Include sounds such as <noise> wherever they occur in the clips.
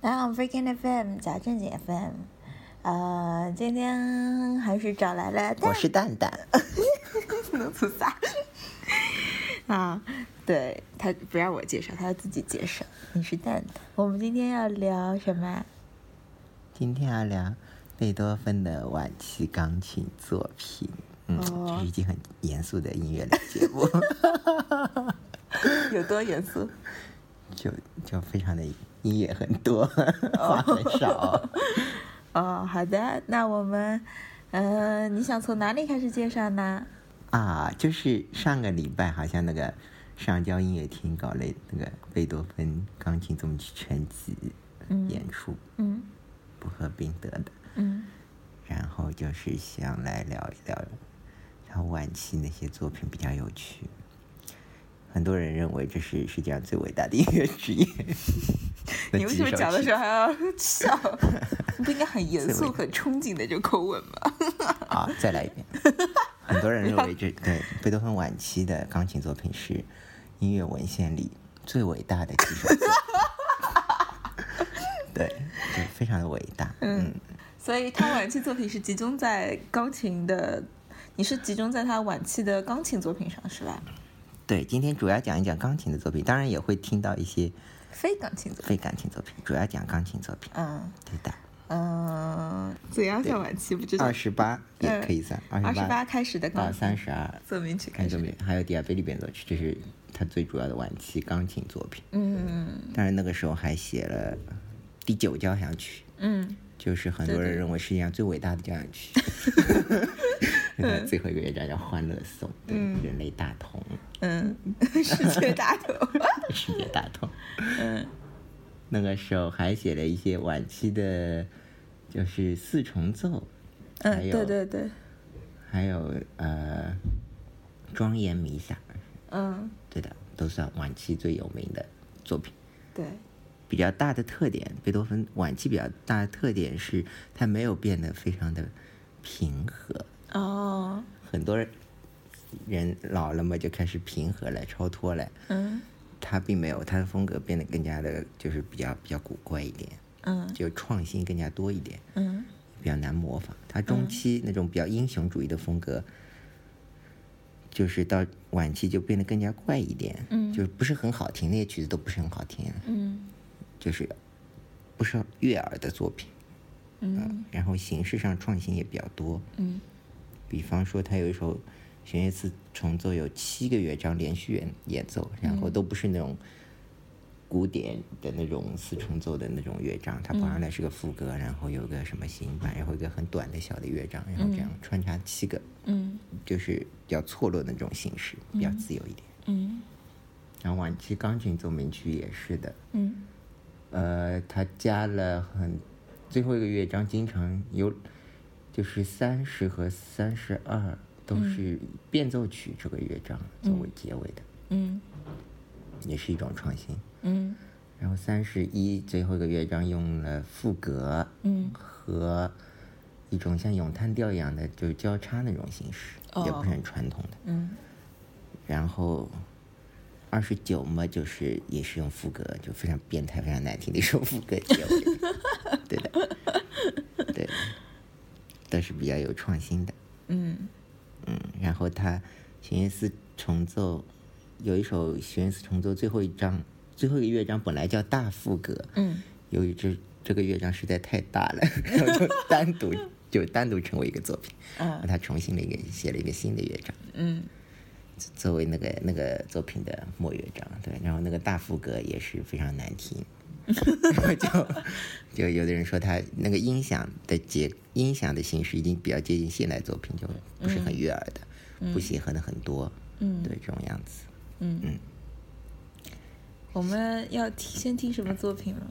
然后 Freaking FM 假正经 FM，呃，今天还是找来了蛋我是蛋蛋，<laughs> 能自杀？<laughs> 啊，对他不让我介绍，他要自己介绍。你是蛋蛋，我们今天要聊什么？今天要聊贝多芬的晚期钢琴作品。嗯，哦这是一期很严肃的音乐类节目，<laughs> 有多严肃？就就非常的音乐很多，<laughs> 话很少。<laughs> 哦，好的，那我们，呃，你想从哪里开始介绍呢？啊，就是上个礼拜好像那个上交音乐厅搞了那个贝多芬钢琴奏鸣曲全集演出，嗯不合并得的。嗯然后就是想来聊一聊他晚期那些作品比较有趣。很多人认为这是世界上最伟大的音乐之一。<laughs> 你为什么讲的时候还要笑？<laughs> 你不应该很严肃、很憧憬的这口吻吗？<laughs> 啊，再来一遍。很多人认为这对贝多芬晚期的钢琴作品是音乐文献里最伟大的几首作品。对，就非常的伟大。嗯，所以他晚期作品是集中在钢琴的，你是集中在他晚期的钢琴作品上是吧？对，今天主要讲一讲钢琴的作品，当然也会听到一些非钢琴作品。非钢琴作品，主要讲钢琴作品。嗯对的。嗯，怎样算晚期不知道二。十八也可以算，二二十八八开始的到钢琴三十二，奏鸣曲开始。还有第二贝利变奏曲，这是他最主要的晚期钢琴作品。嗯当然那个时候还写了第九交响曲，嗯就是很多人认为世界上最伟大的交响曲。<laughs> 那最后一个乐章叫《欢乐颂》，对，人类大同，嗯，世界大同。<laughs> 世界大同。嗯那个时候还写了一些晚期的，就是四重奏，还嗯，有对对对，还有呃庄严弥撒，嗯对的，都算晚期最有名的作品。对，比较大的特点，贝多芬晚期比较大的特点是，他没有变得非常的平和。哦，很多人人老了嘛，就开始平和了、超脱了。嗯他并没有，他的风格变得更加的，就是比较比较古怪一点，嗯就创新更加多一点，嗯比较难模仿。他中期那种比较英雄主义的风格，就是到晚期就变得更加怪一点，嗯就是不是很好听，那些曲子都不是很好听。嗯就是不是悦耳的作品，嗯然后形式上创新也比较多。嗯比方说，他有一首弦乐四重奏，有七个乐章连续演演奏，然后都不是那种古典的那种四重奏的那种乐章，它跑上来是个副歌，然后有个什么行板，然后一个很短的小的乐章，然后这样穿插七个，嗯。就是比较错落的那种形式，比较自由一点。嗯。然后晚期钢琴奏鸣曲也是的，嗯。呃，他加了很最后一个乐章，经常有就是三十和三十二都是变奏曲这个乐章作为结尾的，嗯。也是一种创新。嗯。然后三十一最后一个乐章用了副歌嗯。和一种像咏叹调一样的就是交叉那种形式，也不是很传统的。嗯。然后二十九嘛，就是也是用副歌，就非常变态、非常难听的一首副歌结尾。<laughs> 对的，对，都是比较有创新的。嗯嗯，然后他弦乐四重奏有一首弦乐四重奏最后一章，最后一个乐章本来叫大副歌，嗯由于这这个乐章实在太大了，然后就单独 <laughs> 就单独成为一个作品，啊他重新了一个写了一个新的乐章。嗯作为那个那个作品的末乐章，对，然后那个大副歌也是非常难听，<laughs> 就 <laughs> 就有的人说他那个音响的结音响的形式已经比较接近现代作品，就不是很悦耳的，不协和的很多，嗯对这种样子。嗯，我们要听先听什么作品吗？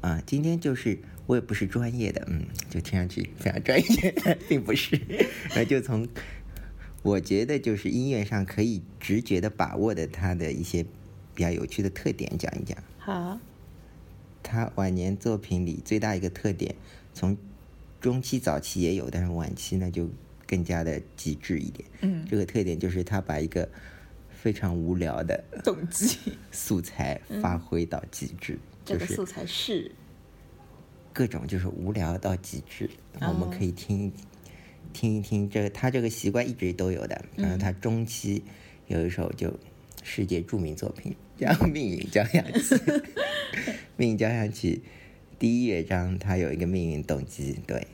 啊，今天就是我也不是专业的，嗯，就听上去非常专业，<laughs> 并不是，那就从我觉得就是音乐上可以直觉的把握的它的一些比较有趣的特点讲一讲。好，他晚年作品里最大一个特点，从中期、早期也有，但是晚期呢就更加的极致一点。嗯，这个特点就是他把一个非常无聊的动机，素材发挥到极致，这个就是素材是各种就是无聊到极致。我们可以听听一听，这个他这个习惯一直都有的。然后他中期有一首就世界著名作品叫《命运交响曲》，《命运交响曲》第一乐章它有一个命运动机，对，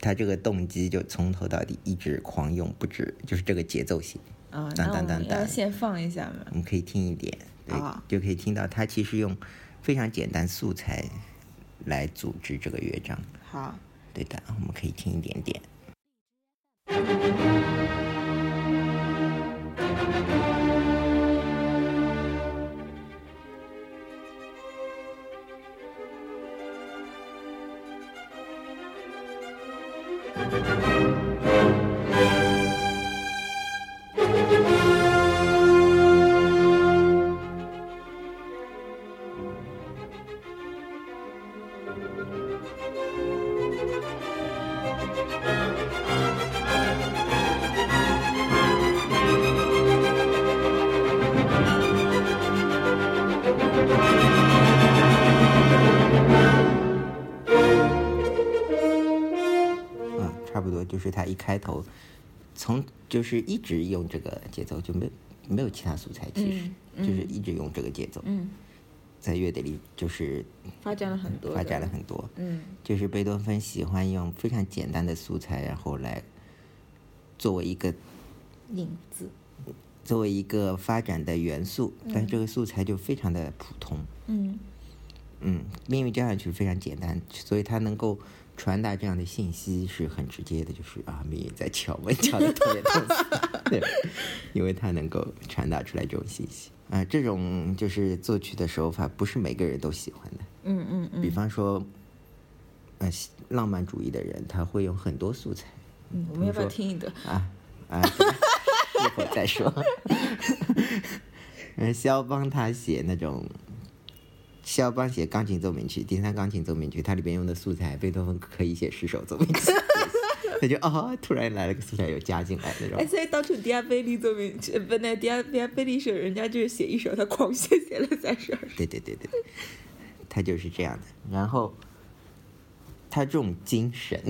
它这个动机就从头到底一直狂用不止，就是这个节奏型。啊，当那我们当当当要先放一下嘛。我们可以听一点，对，好就可以听到它其实用非常简单素材来组织这个乐章。好，对的，我们可以听一点点。开头，从就是一直用这个节奏，就没没有其他素材，其实、就是一直用这个节奏，嗯，在乐队里就是发展了很多，发展了很多。嗯就是贝多芬喜欢用非常简单的素材，然后来作为一个影子，作为一个发展的元素，但是这个素材就非常的普通。嗯嗯，命运交响曲非常简单，所以它能够传达这样的信息是很直接的，就是啊，命运在敲门，敲的特别痛。对，因为他能够传达出来这种信息。啊、这种就是作曲的手法，不是每个人都喜欢的。嗯嗯嗯比方说，呃，浪漫主义的人他会用很多素材嗯，我们要不要听一段？啊啊，一会儿再说。呃，肖邦他写那种，肖邦写钢琴奏鸣曲，第三钢琴奏鸣曲，它里边用的素材，贝多芬可以写十首奏鸣曲。<laughs> 他就哦，突然来了个素材又加进来那种哎，。所以当初迪亚贝利奏鸣曲，呃不，那迪亚迪亚贝利是人家就是写一首，他狂写写了三十二首。对对对对，他就是这样的。然后他这种精神，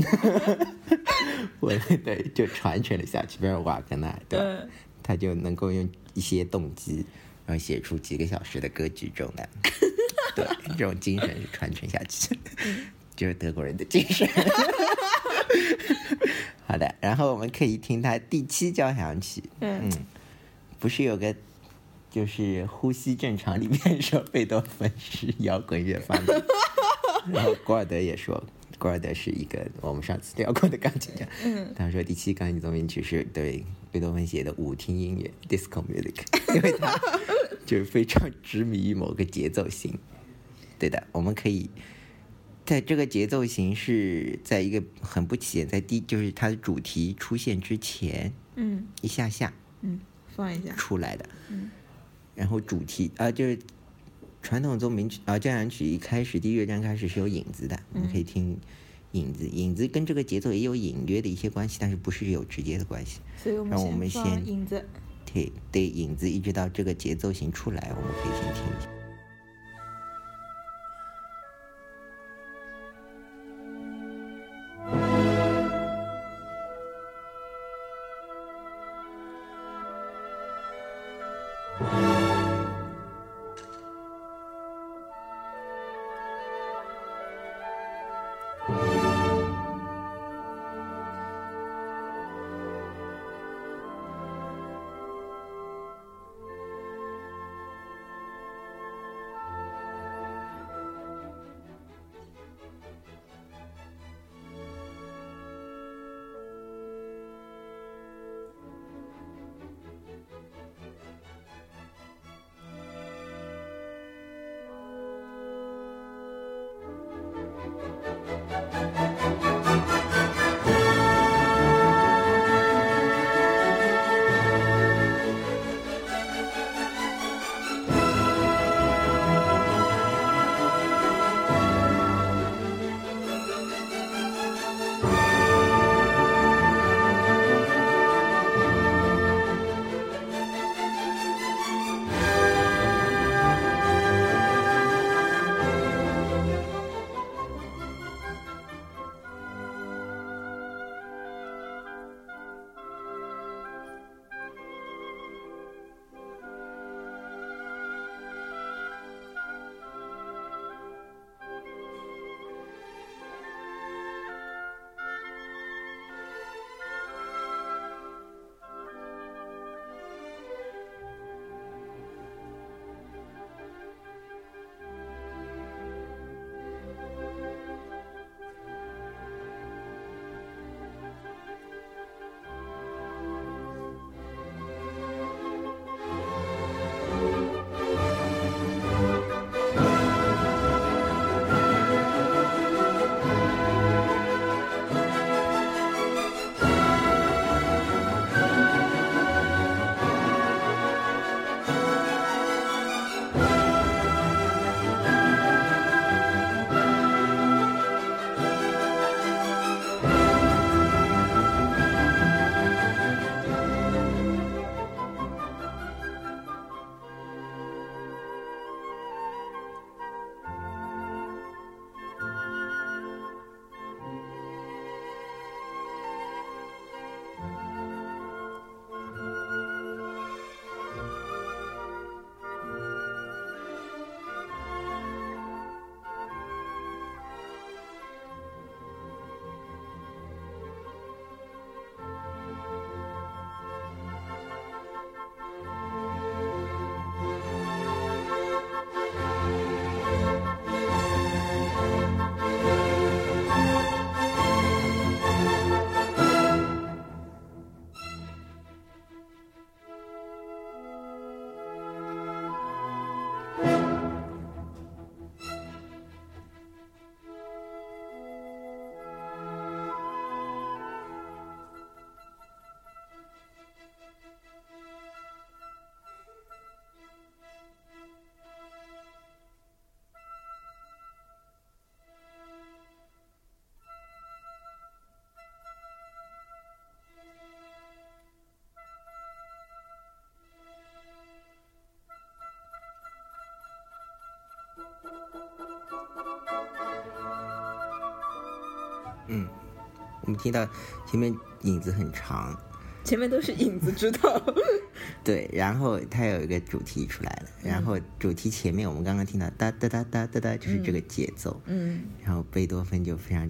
我对就传承了下去。比如瓦格纳，对吧？嗯他就能够用一些动机，然后写出几个小时的歌剧这种的。对，这种精神是传承下去，<laughs> 就是德国人的精神。好的，然后我们可以听他第七交响曲。嗯不是有个就是《呼吸正常》里面说贝多芬是摇滚乐发明，然后古尔德也说，古尔德是一个我们上次聊过的钢琴家，嗯他说第七钢琴奏鸣曲是对贝多芬写的舞厅音乐 （disco music），因为他 <laughs> 就是非常执迷于某个节奏型。对的，我们可以在这个节奏型是在一个很不起眼，在第就是它的主题出现之前嗯一下下。嗯，放一下。出来的。嗯然后主题啊、就是传统奏鸣曲啊、交响曲一开始第一乐章开始是有影子的，我们可以听影子，影子跟这个节奏也有隐约的一些关系，但是不是有直接的关系。所以我们先影子。对对，影子一直到这个节奏型出来，我们可以先听一下。Música 们听到前面影子很长，前面都是影子，知道？<laughs> 对，然后它有一个主题出来了，然后主题前面我们刚刚听到哒哒哒哒哒哒，就是这个节奏，嗯然后贝多芬就非常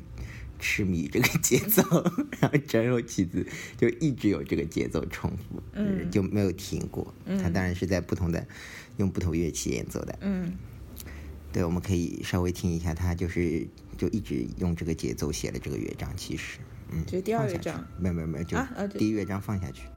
痴迷于这个节奏，<laughs> 然后整首曲子就一直有这个节奏重复，嗯就没有停过。他当然是在不同的用不同乐器演奏的。嗯对，我们可以稍微听一下，他就是就一直用这个节奏写了这个乐章。其实，就是第二乐章，没没没，就第一乐章放下去。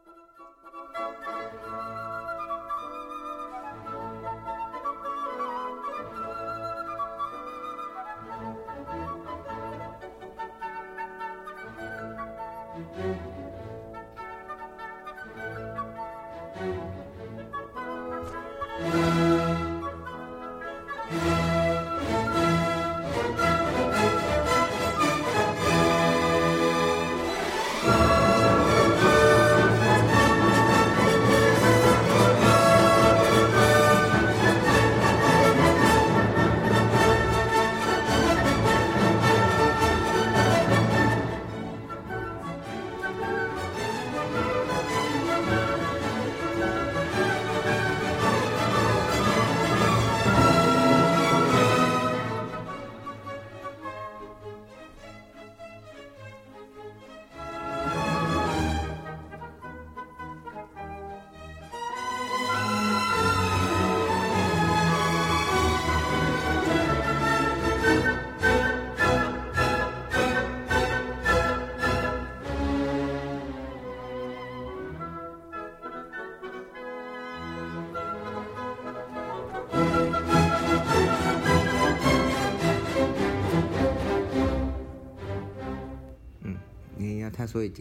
所有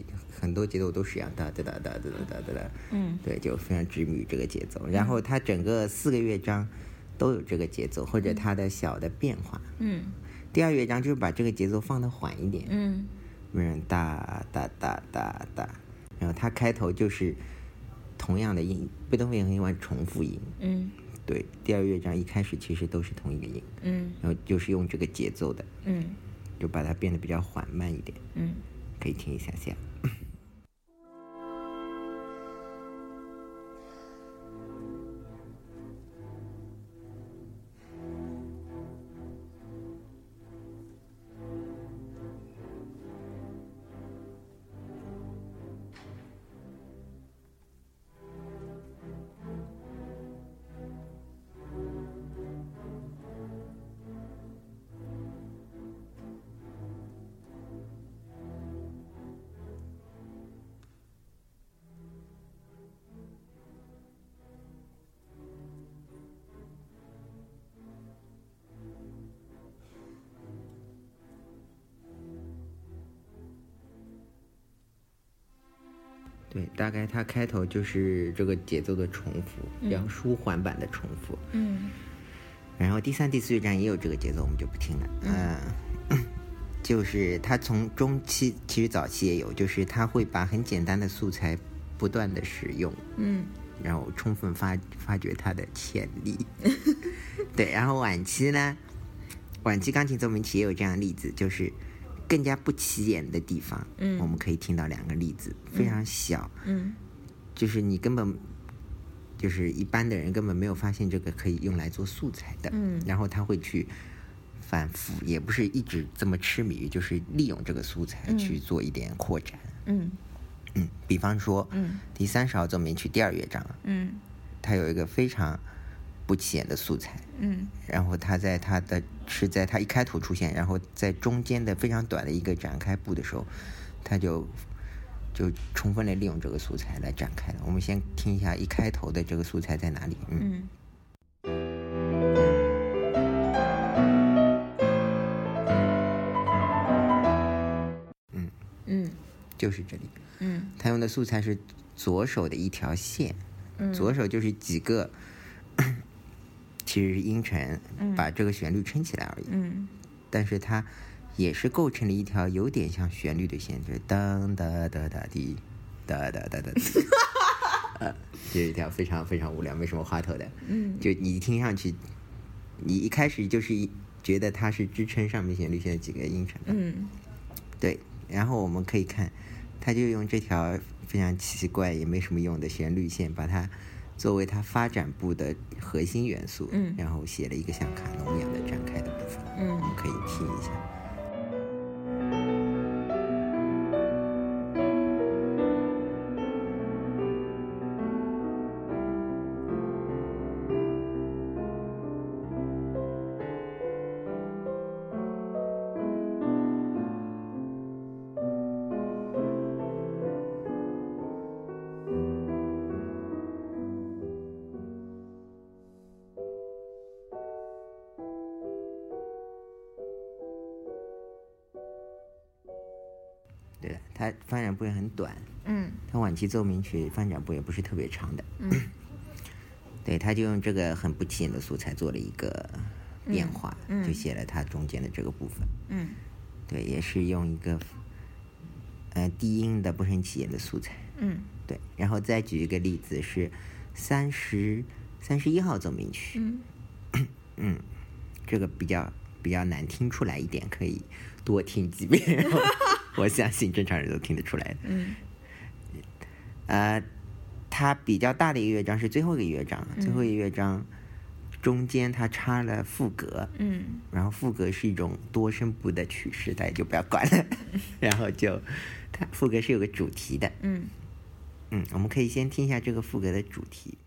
很多节奏都是一样，哒哒哒哒哒哒哒哒哒，嗯。对，就非常执迷于这个节奏。然后它整个四个乐章都有这个节奏，或者它的小的变化。嗯。第二乐章就是把这个节奏放的缓一点，嗯。比如哒哒哒哒哒，然后它开头就是同样的音，贝多芬也很喜欢重复音。嗯。对，第二乐章一开始其实都是同一个音，嗯。然后就是用这个节奏的，嗯。就把它变得比较缓慢一点，嗯可以听一下下。它开头就是这个节奏的重复，比较舒缓版的重复。嗯。然后第三、第四乐章也有这个节奏，我们就不听了。嗯、<coughs> 就是它从中期其实早期也有，就是它会把很简单的素材不断的使用，嗯。然后充分发发掘它的潜力。<laughs> 对，然后晚期呢，晚期钢琴奏鸣曲也有这样的例子，就是更加不起眼的地方，嗯。我们可以听到两个例子，非常小，嗯就是你根本就是一般的人根本没有发现这个可以用来做素材的，嗯。然后他会去反复，也不是一直这么痴迷于，就是利用这个素材去做一点扩展。嗯。嗯，比方说，嗯第三十号奏鸣曲第二乐章，嗯它有一个非常不起眼的素材，嗯。然后它在它的是在它一开头出现，然后在中间的非常短的一个展开部的时候，它就就充分的利用这个素材来展开了。我们先听一下一开头的这个素材在哪里？嗯，嗯。嗯。就是这里。嗯。他用的素材是左手的一条线，嗯。左手就是几个，<clears throat> 其实是音程，把这个旋律撑起来而已。嗯。但是它也是构成了一条有点像旋律的线，就是噔哒哒哒滴，哒哒哒哒滴，<laughs> 呃，这是一条非常非常无聊、没什么花头的，嗯。就你听上去，你一开始就是一觉得它是支撑上面旋律线的几个音程的，嗯。对，然后我们可以看，他就用这条非常奇怪也没什么用的旋律线，把它作为它发展部的核心元素，嗯。然后写了一个像卡农一样的展开的部分，嗯。我们可以听一下。它发展部也很短，嗯他晚期奏鸣曲发展部也不是特别长的。嗯 <clears throat> 对，他就用这个很不起眼的素材做了一个变化，嗯嗯就写了它中间的这个部分。嗯对，也是用一个呃低音的不是很起眼的素材。嗯对，然后再举一个例子是三十三十一号奏鸣曲，<clears throat> 嗯这个比较比较难听出来一点，可以多听几遍，然后我相信正常人都听得出来的。嗯呃，它比较大的一个乐章是最后一个乐章，最后一个乐章中间它插了副歌，嗯然后副歌是一种多声部的曲式，大家就不要管了。<laughs> 然后就它副歌是有个主题的，嗯嗯，我们可以先听一下这个副歌的主题。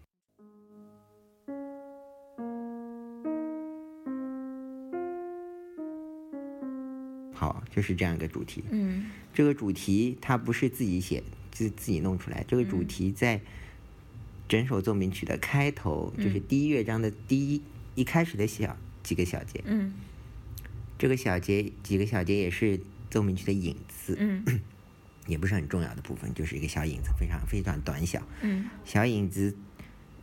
好，就是这样一个主题。嗯这个主题它不是自己写，自自己弄出来。这个主题在整首奏鸣曲的开头，就是第一乐章的第一一开始的小几个小节。嗯这个小节几个小节也是奏鸣曲的影子，嗯 <clears throat> 也不是很重要的部分，就是一个小影子，非常非常短小。嗯小影子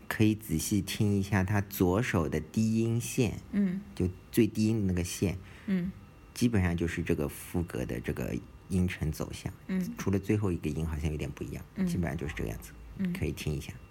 可以仔细听一下，它左手的低音线，嗯就最低音的那个线，嗯基本上就是这个副歌的这个音程走向。嗯除了最后一个音好像有点不一样，嗯基本上就是这个样子，嗯可以听一下。大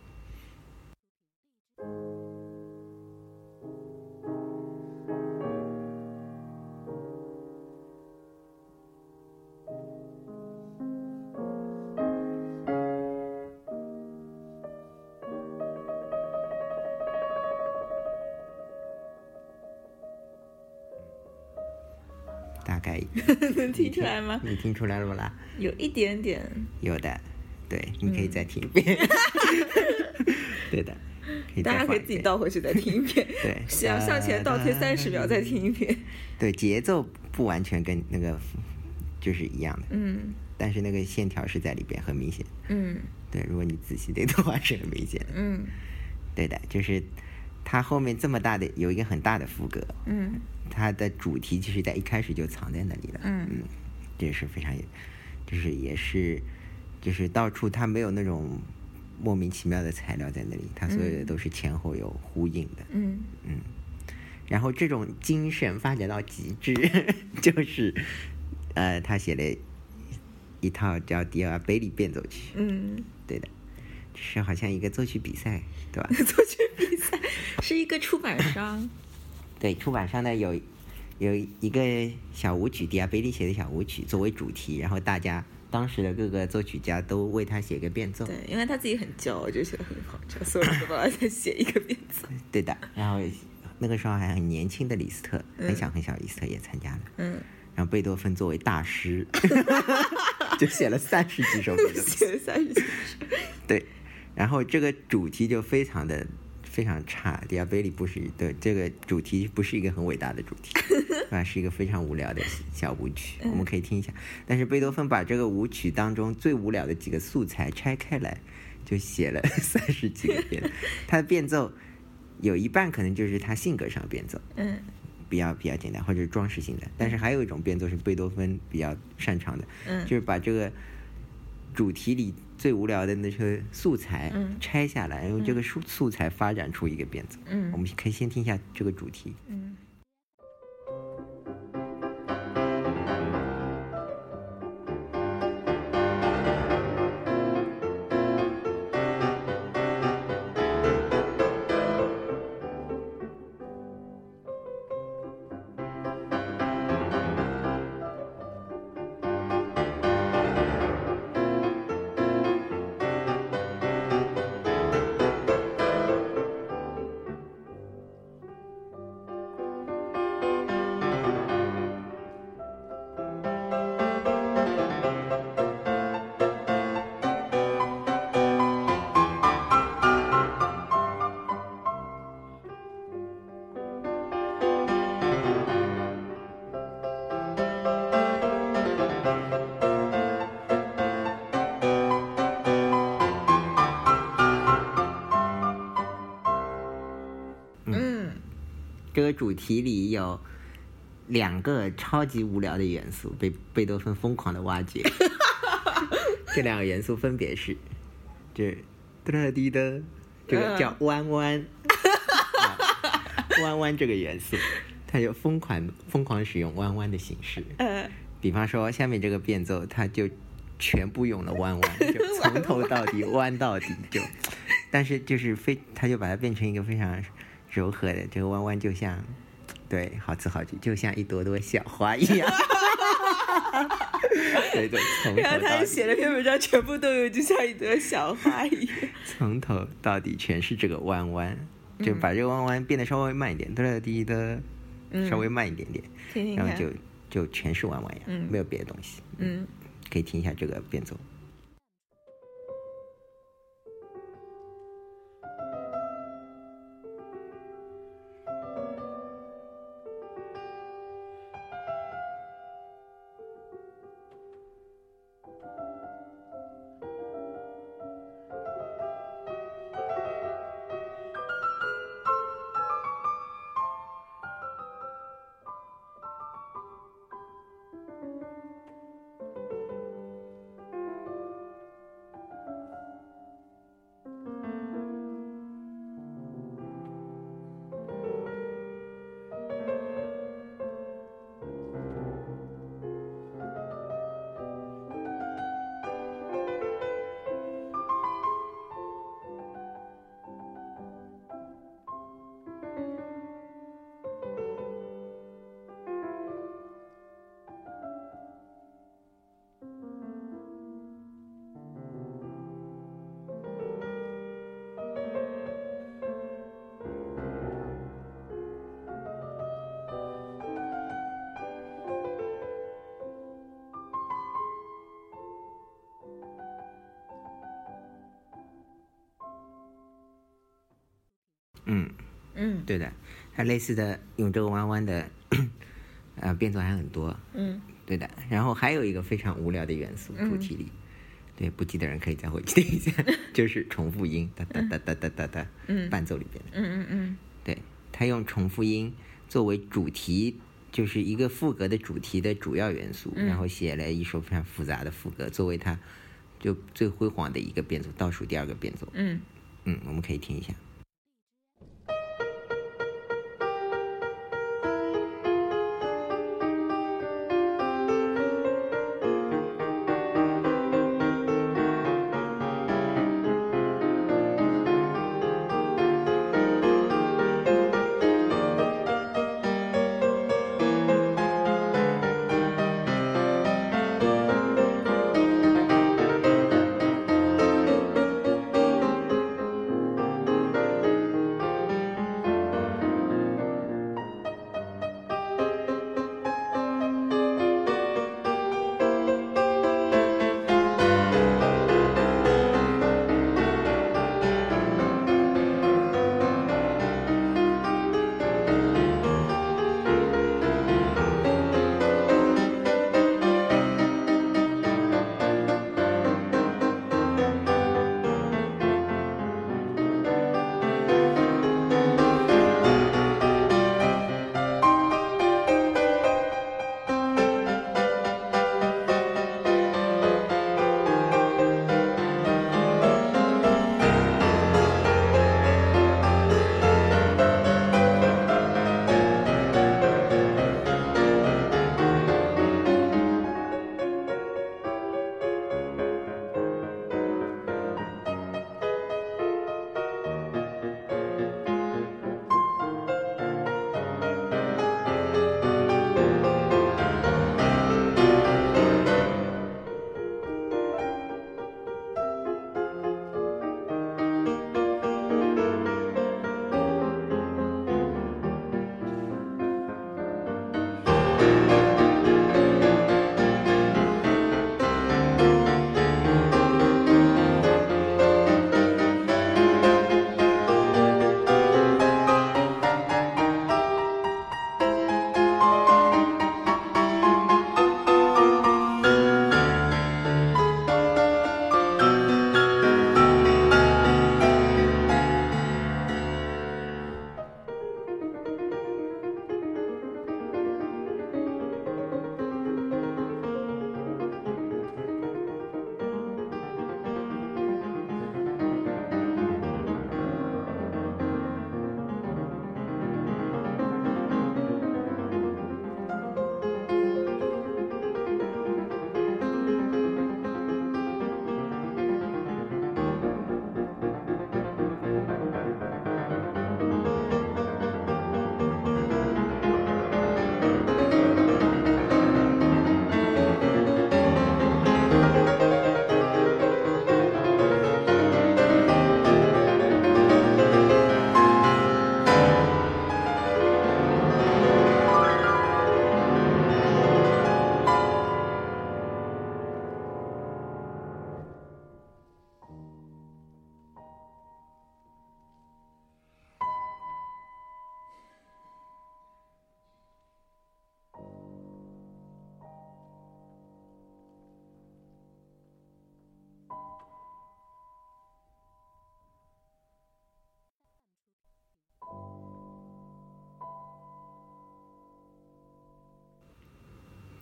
能听出来吗？你听出来了不啦？有一点点。有的，对，你可以再听一遍。<laughs> 对的，可以大家可以。自己倒回去再听一遍。对 <laughs> 想向前倒退三十秒再听一遍。对，节奏不完全跟那个就是一样的，嗯但是那个线条是在里边，很明显。嗯对，如果你仔细听的话是很明显的。嗯对的，就是它后面这么大的有一个很大的副歌，嗯。它的主题其实在一开始就藏在那里了。嗯。这是非常，就是也是，就是到处它没有那种莫名其妙的材料在那里，它所有的都是前后有呼应的。嗯。然后这种精神发展到极致，<laughs> 就是，呃，他写了一套叫《迪尔贝利变奏曲》，嗯，对的，是好像一个作曲比赛，对吧？<laughs> 作曲比赛是一个出版商。<laughs> 对，出版商呢有有一个小舞曲，迪亚贝利写的小舞曲作为主题，然后大家当时的各个作曲家都为他写个变奏，对，因为他自己很骄傲，就写的很好，就所有人都帮他再 <laughs> 写一个变奏。对的。然后那个时候还很年轻的李斯特，很小很小李斯特也参加了。嗯，然后贝多芬作为大师，就写了三十几首贝多芬。写了三十几首。对，然后这个主题就非常的非常差。迪亚贝利不是对这个主题不是一个很伟大的主题，<laughs> 啊，是一个非常无聊的小舞曲，我们可以听一下。但是贝多芬把这个舞曲当中最无聊的几个素材拆开来，就写了 <laughs> 三十几个变。<laughs> 他的变奏有一半可能就是他性格上变奏，嗯比较比较简单，或者是装饰性的。但是还有一种变奏是贝多芬比较擅长的，嗯就是把这个主题里最无聊的那些素材嗯拆下来，用这个素素材发展出一个变奏。嗯我们可以先听一下这个主题。嗯主题里有两个超级无聊的元素被贝多芬疯狂的挖掘。<laughs> 这两个元素分别是，这哒哒滴的，这个叫弯弯，弯弯这个元素，它就疯狂疯狂使用弯弯的形式。呃，比方说下面这个变奏，它就全部用了弯弯，<laughs> 就从头到底弯到底就，但是就是非，它就把它变成一个非常柔和的这个弯弯，就像，对，好词好句，就像一朵朵小花一样。<laughs> 对对，从头然后他写了篇文章，全部都有，就像一朵小花一样。<laughs> 从头到底全是这个弯弯，就把这个弯弯变得稍微慢一点，哒哒滴的，稍微慢一点点，然后就就全是弯弯呀，嗯没有别的东西。嗯，可以听一下这个变奏。嗯，嗯对的，它类似的用这个弯弯的，呃，变奏还很多。嗯对的，然后还有一个非常无聊的元素，主题里，对不记得人可以再回去听一下，<laughs> 就是重复音，哒哒哒哒哒哒哒，嗯伴奏里边的。嗯嗯嗯对，他用重复音作为主题，就是一个副歌的主题的主要元素，然后写了一首非常复杂的副歌，作为他就最辉煌的一个变奏，倒数第二个变奏。嗯嗯，我们可以听一下。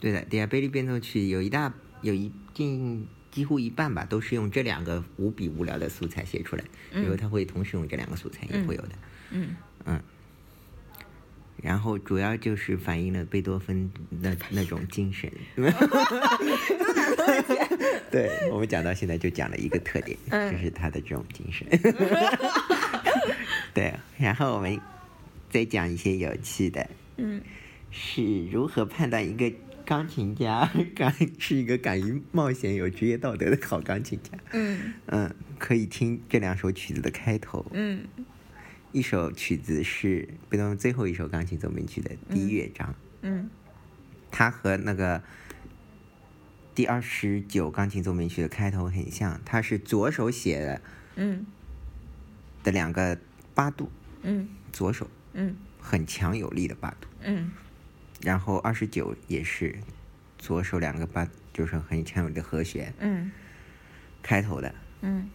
对的，迪亚贝利变奏曲有一大有一近几乎一半吧，都是用这两个无比无聊的素材写出来，因为他会同时用这两个素材，也会有的。嗯嗯，然后主要就是反映了贝多芬的那种精神。<laughs> 对，我们讲到现在就讲了一个特点，嗯就是他的这种精神。<laughs> 对，然后我们再讲一些有趣的，嗯是如何判断一个钢琴家 <laughs> 敢是一个敢于冒险、有职业道德的好钢琴家。嗯。嗯，可以听这两首曲子的开头。嗯。一首曲子是贝多芬最后一首钢琴奏鸣曲的第一乐章，嗯。它和那个第二十九钢琴奏鸣曲的开头很像，它是左手写的嗯。的两个八度，嗯。左手嗯。很强有力的八度，嗯然后二十九也是左手两个八，就是很强有力的和弦嗯。开头的。嗯。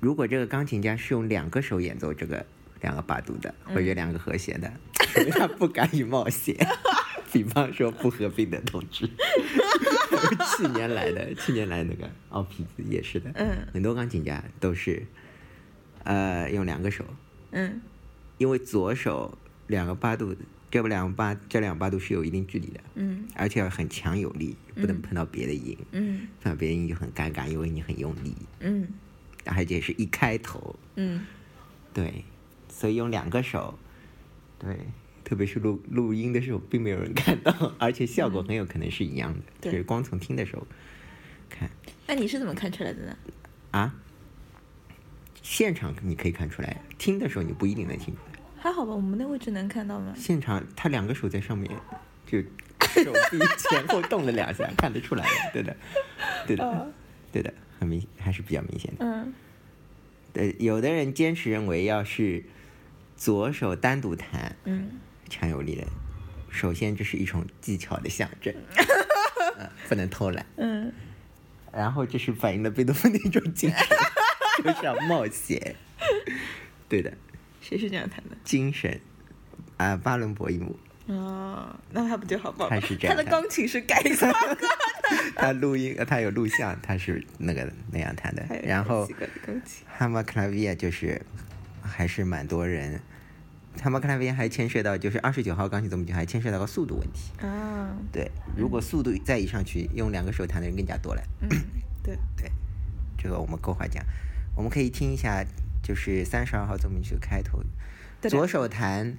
如果这个钢琴家是用两个手演奏这个两个八度的，或者两个和弦的，他不敢于冒险。<laughs> 比方说不合并的同志，<laughs> 去年来的，去年来那个奥皮子也是的，嗯。很多钢琴家都是，呃，用两个手，嗯。因为左手两个八度，这两个八这两个八度是有一定距离的，嗯。而且要很强有力，不能碰到别的音，嗯。碰到别的音就很尴尬，因为你很用力，嗯。而且是一开头，嗯。对，所以用两个手，对，特别是录录音的时候，并没有人看到，而且效果很有可能是一样的，对。就是光从听的时候看。那你是怎么看出来的呢？啊，现场你可以看出来，听的时候你不一定能听出来。还好吧，我们那位置能看到吗？现场他两个手在上面，就手臂前后动了两下，看得出来的，对的，对的，<laughs> 对的，很明，还是比较明显的。嗯对，有的人坚持认为，要是左手单独弹，嗯强有力的，首先这是一种技巧的象征，呃 <laughs> 不能偷懒。嗯然后这是反映了贝多芬的一种精神，<laughs> 就是要冒险。对的，谁是这样弹的？精神啊，巴伦博伊姆，哦，那他不就好棒吗？他是这样他的钢琴是改造的，<laughs> 他录音，呃他有录像，他是那个那样弹的。然后。哈马克拉维亚就是还是蛮多人，哈马克拉维亚还牵涉到就是二十九号钢琴奏鸣曲还牵涉到个速度问题。啊，对，如果速度再一上去，用两个手弹的人更加多了。嗯，对，对，这个我们后话讲。我们可以听一下，就是三十二号奏鸣曲的开头，左手弹，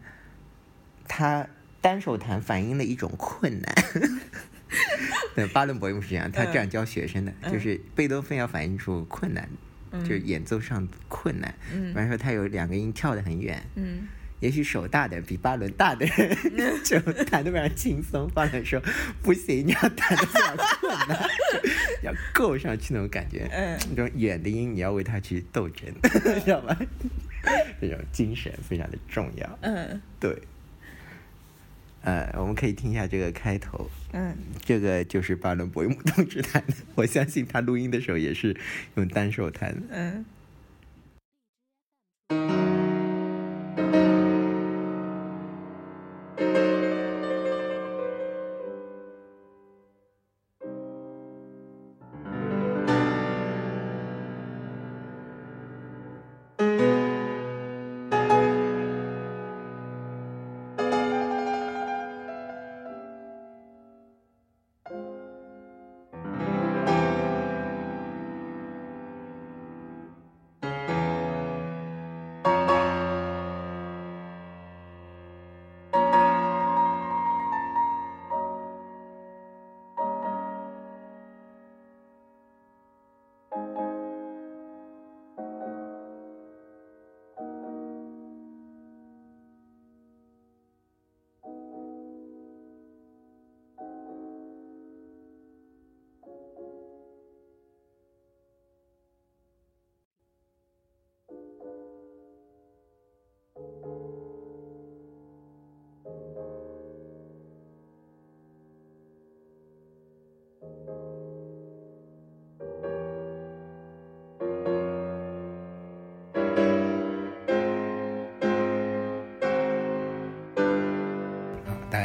他单手弹反映了一种困难。<laughs> 对，巴伦博伊姆是这样，他这样教学生的，就是贝多芬要反映出困难，就是演奏上困难。嗯。比方说，他有两个音跳得很远，嗯也许手大的比巴伦大的人 <laughs> 就弹得非常轻松，巴伦说不行，你要弹得非常困难，<laughs> 要够上去那种感觉。嗯那种远的音你要为他去斗争，知道吧？<laughs> 这种精神非常的重要。嗯对，呃，我们可以听一下这个开头，嗯这个就是巴伦博伊姆同志弹的，我相信他录音的时候也是用单手弹的。嗯。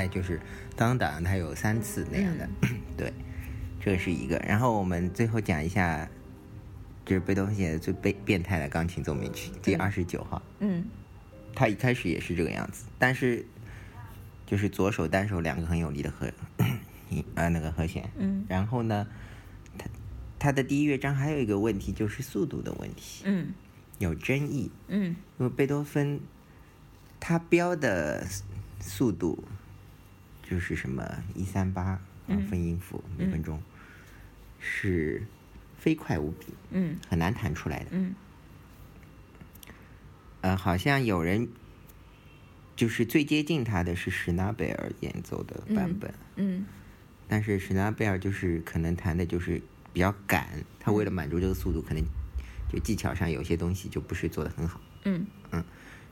就是当当，它有三次那样的，<clears throat> 对，这是一个。然后我们最后讲一下，就是贝多芬写的最变变态的钢琴奏鸣曲第二十九号。嗯它一开始也是这个样子，但是就是左手单手两个很有力的和，<clears throat> 呃那个和弦。嗯然后呢，他他的第一乐章还有一个问题就是速度的问题，嗯有争议。嗯因为贝多芬他标的速度就是什么一三八分音符每分钟，是飞快无比，嗯。很难弹出来的。嗯。呃，好像有人就是最接近他的是史纳贝尔演奏的版本，嗯但是史纳贝尔就是可能弹的就是比较赶，他为了满足这个速度，可能就技巧上有些东西就不是做的很好。嗯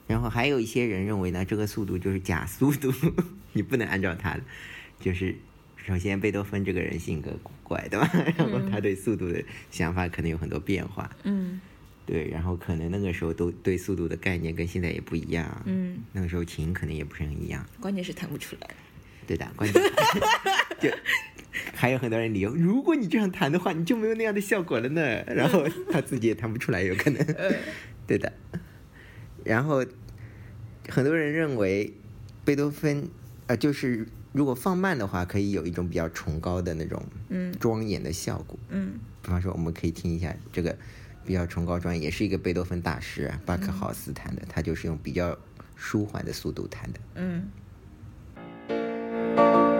然后还有一些人认为呢，这个速度就是假速度，<laughs> 你不能按照他的。就是首先贝多芬这个人性格古怪，对吧？<laughs> 然后他对速度的想法可能有很多变化，嗯对。然后可能那个时候都对速度的概念跟现在也不一样，嗯，那个时候琴可能也不是很一样，关键是弹不出来。对的。关键 <laughs> 就还有很多人理由，如果你这样弹的话，你就没有那样的效果了呢。然后他自己也弹不出来，有可能。对的。然后很多人认为贝多芬，呃，就是如果放慢的话，可以有一种比较崇高的那种嗯庄严的效果。嗯比方说，我们可以听一下这个比较崇高庄严，也是一个贝多芬大师啊，巴克豪斯弹的，他就是用比较舒缓的速度弹的。嗯嗯，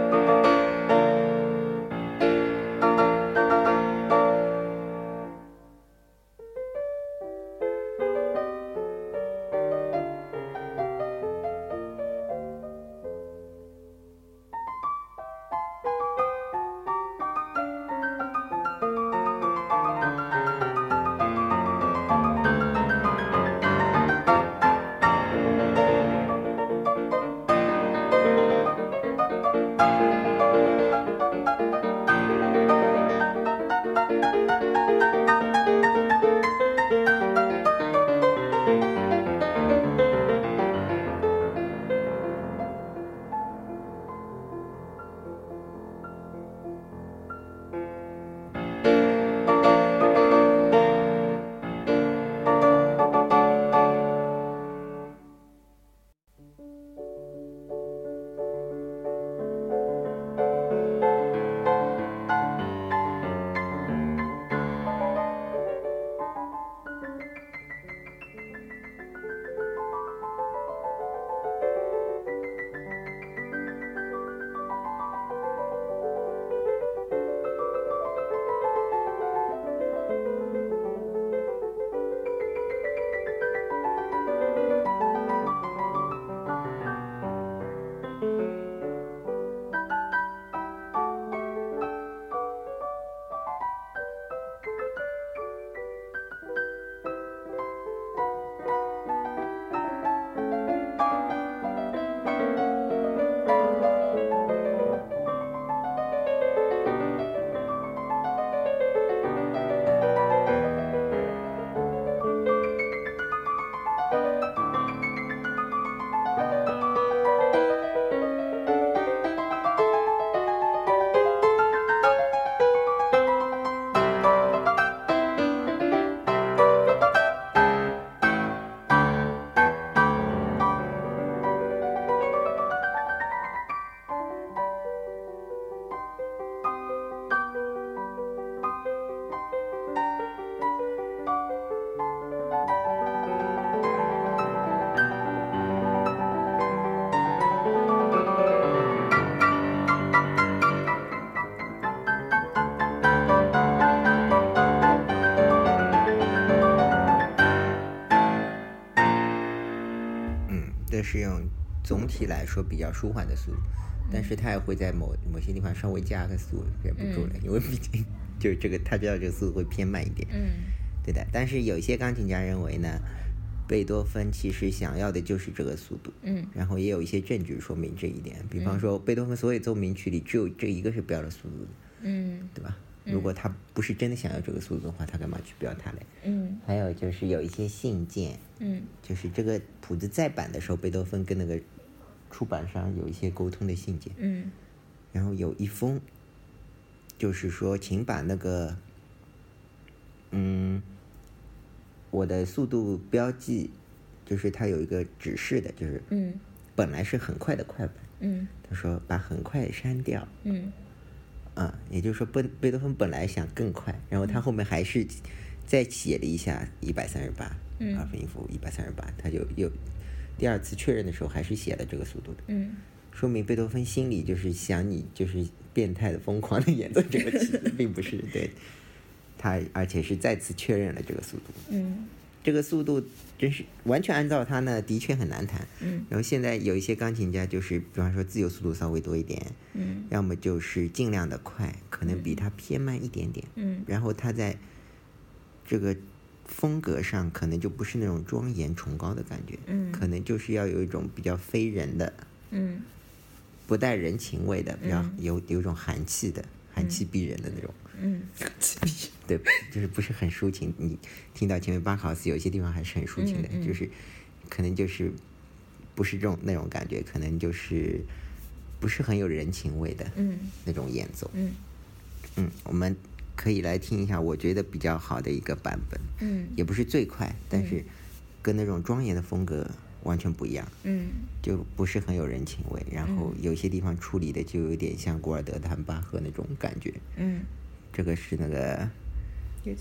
总体来说比较舒缓的速度，但是他也会在某某些地方稍微加个速，忍不住了，因为毕竟就是这个他知道这个速度会偏慢一点，嗯。对的。但是有些钢琴家认为呢，贝多芬其实想要的就是这个速度，嗯。然后也有一些证据说明这一点，比方说贝多芬所有奏鸣曲里只有这一个是标了速度的，嗯。对吧？如果他不是真的想要这个速度的话，他干嘛去标它嘞？嗯。还有就是有一些信件，嗯。就是这个谱子再版的时候，贝多芬跟那个出版商有一些沟通的信件，嗯。然后有一封，就是说，请把那个，嗯，我的速度标记，就是它有一个指示的，就是嗯。本来是很快的快板，嗯。他说把很快删掉，嗯。啊，也就是说贝贝多芬本来想更快，然后他后面还是再写了一下一百三十八，嗯。二分音符一百三十八，他就又第二次确认的时候还是写了这个速度的，嗯。说明贝多芬心里就是想你就是变态的疯狂的演奏这个曲子，并不是对。他，而且是再次确认了这个速度，嗯。这个速度真是完全按照他呢，的确很难弹。嗯。然后现在有一些钢琴家就是，比方说自由速度稍微多一点，嗯。要么就是尽量的快，可能比他偏慢一点点。嗯。然后他在这个风格上可能就不是那种庄严崇高的感觉，嗯。可能就是要有一种比较非人的、嗯。不带人情味的，比较嗯。有有一种寒气的、寒气逼人的那种。嗯。<laughs> 对，就是不是很抒情。你听到前面巴考斯有些地方还是很抒情的，嗯嗯。就是可能就是不是这种那种感觉，可能就是不是很有人情味的嗯。那种演奏。嗯。嗯，我们可以来听一下，我觉得比较好的一个版本，嗯。也不是最快，但是跟那种庄严的风格完全不一样，嗯。就不是很有人情味。然后有些地方处理的就有点像古尔德弹巴赫那种感觉。嗯，这个是那个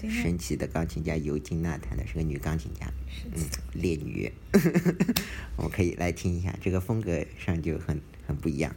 神奇的钢琴家尤金娜弹的，是个女钢琴家，嗯，烈女。<laughs> 我可以来听一下，这个风格上就很很不一样。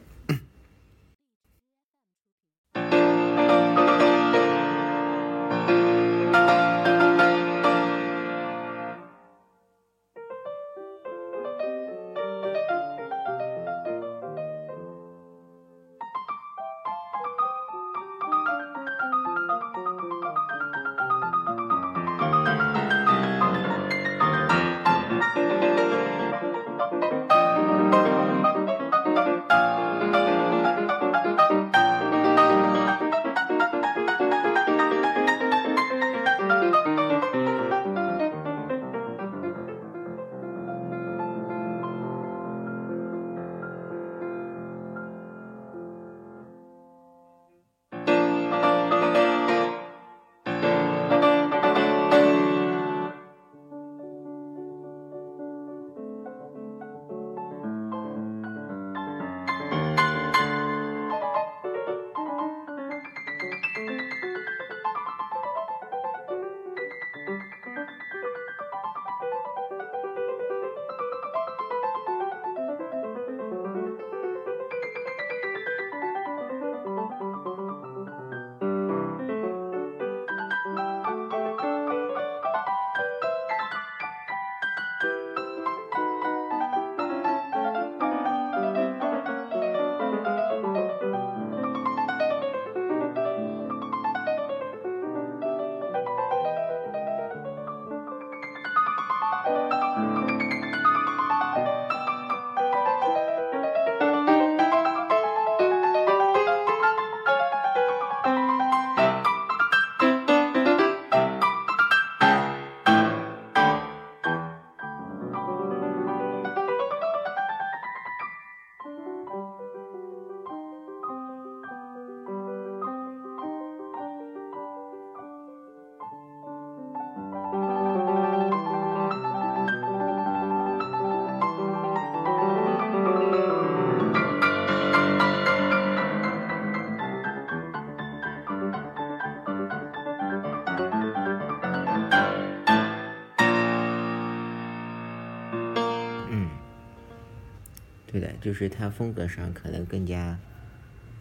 就是他风格上可能更加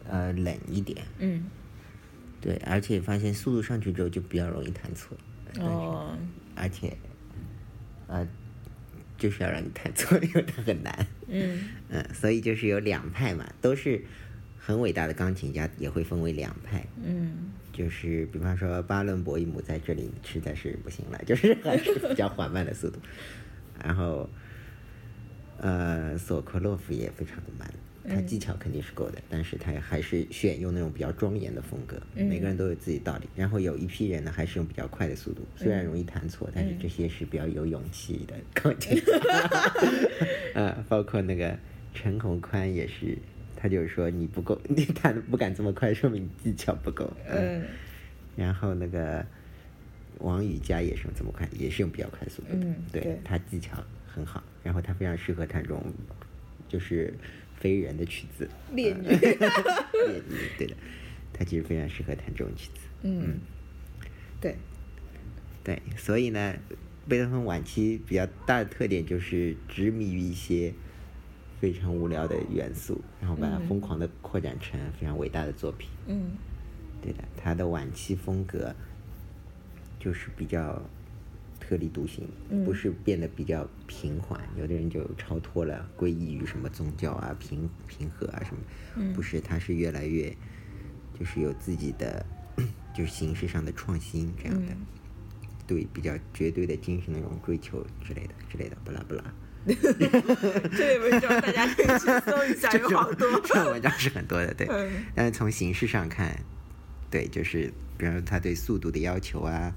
呃冷一点，嗯对，而且发现速度上去之后就比较容易弹错，哦而且呃就是要让你弹错，<laughs> 因为它很难。嗯嗯，所以就是有两派嘛，都是很伟大的钢琴家，也会分为两派。嗯就是比方说巴伦博伊姆在这里实在是不行了，就是还是比较缓慢的速度。然后，呃，索科洛夫也非常的慢，他技巧肯定是够的，但是他还是选用那种比较庄严的风格。每个人都有自己道理。然后有一批人呢，还是用比较快的速度，虽然容易弹错，但是这些是比较有勇气的钢琴家。<laughs> 呃，包括那个陈宏宽也是，他就是说你不够，<laughs> 你弹的不敢这么快，说明你技巧不够。嗯然后那个王宇佳也是用这么快，也是用比较快速度的。对他技巧很好，然后他非常适合弹这种就是非人的曲子。烈女 <laughs> 烈女，对的，他其实非常适合弹这种曲子。嗯，对，对，所以呢，贝多芬晚期比较大的特点就是执迷于一些非常无聊的元素，然后把它疯狂的扩展成非常伟大的作品。嗯对的，他的晚期风格就是比较特立独行，不是变得比较平缓。有的人就超脱了，归依于什么宗教啊、平平和啊什么，不是，他是越来越就是有自己的 <coughs> 就是形式上的创新这样的，对比较绝对的精神那种追求之类的之类的，不啦不啦。<laughs> 这类文章大家可以去搜一下，有好多。这种文章是很多的，对。嗯但是从形式上看，对，就是比方说他对速度的要求啊，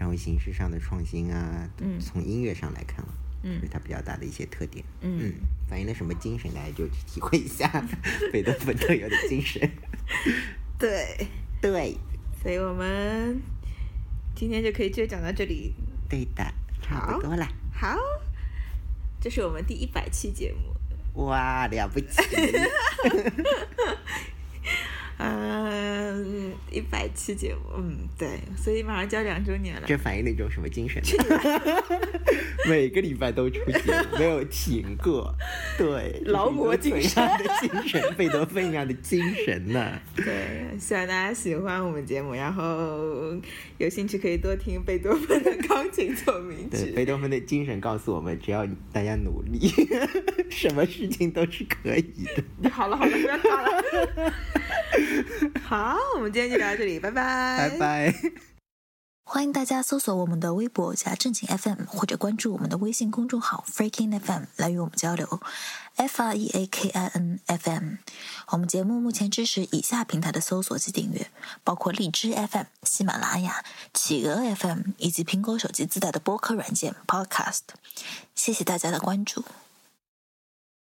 然后形式上的创新啊，嗯从音乐上来看啊，嗯是它比较大的一些特点。嗯反映了什么精神，大家就去体会一下贝多芬特有的精神。对，对，所以我们今天就可以就讲到这里。对的，差不多了。好，这是我们第一百期节目。哇，了不起！<laughs> 嗯，一百期节目，嗯，对，所以马上就要两周年了。这反映了一种什么精神呢？<laughs> 每个礼拜都出节目，没有停过。对，<laughs> 劳模精神精神，贝多芬一样的精神呢？<laughs> 对，希望大家喜欢我们节目，然后有兴趣可以多听贝多芬的钢琴奏鸣对，曲。贝多芬的精神告诉我们，只要大家努力，什么事情都是可以的。好了好了，不要打了。<laughs> 好，我们今天就聊到这里，拜拜，拜。拜。欢迎大家搜索我们的微博加正经 FM，或者关注我们的微信公众号 Freaking FM 来与我们交流。F R E A K I N F M。我们节目目前支持以下平台的搜索及订阅，包括荔枝 FM、喜马拉雅、企鹅 FM 以及苹果手机自带的播客软件 Podcast。谢谢大家的关注。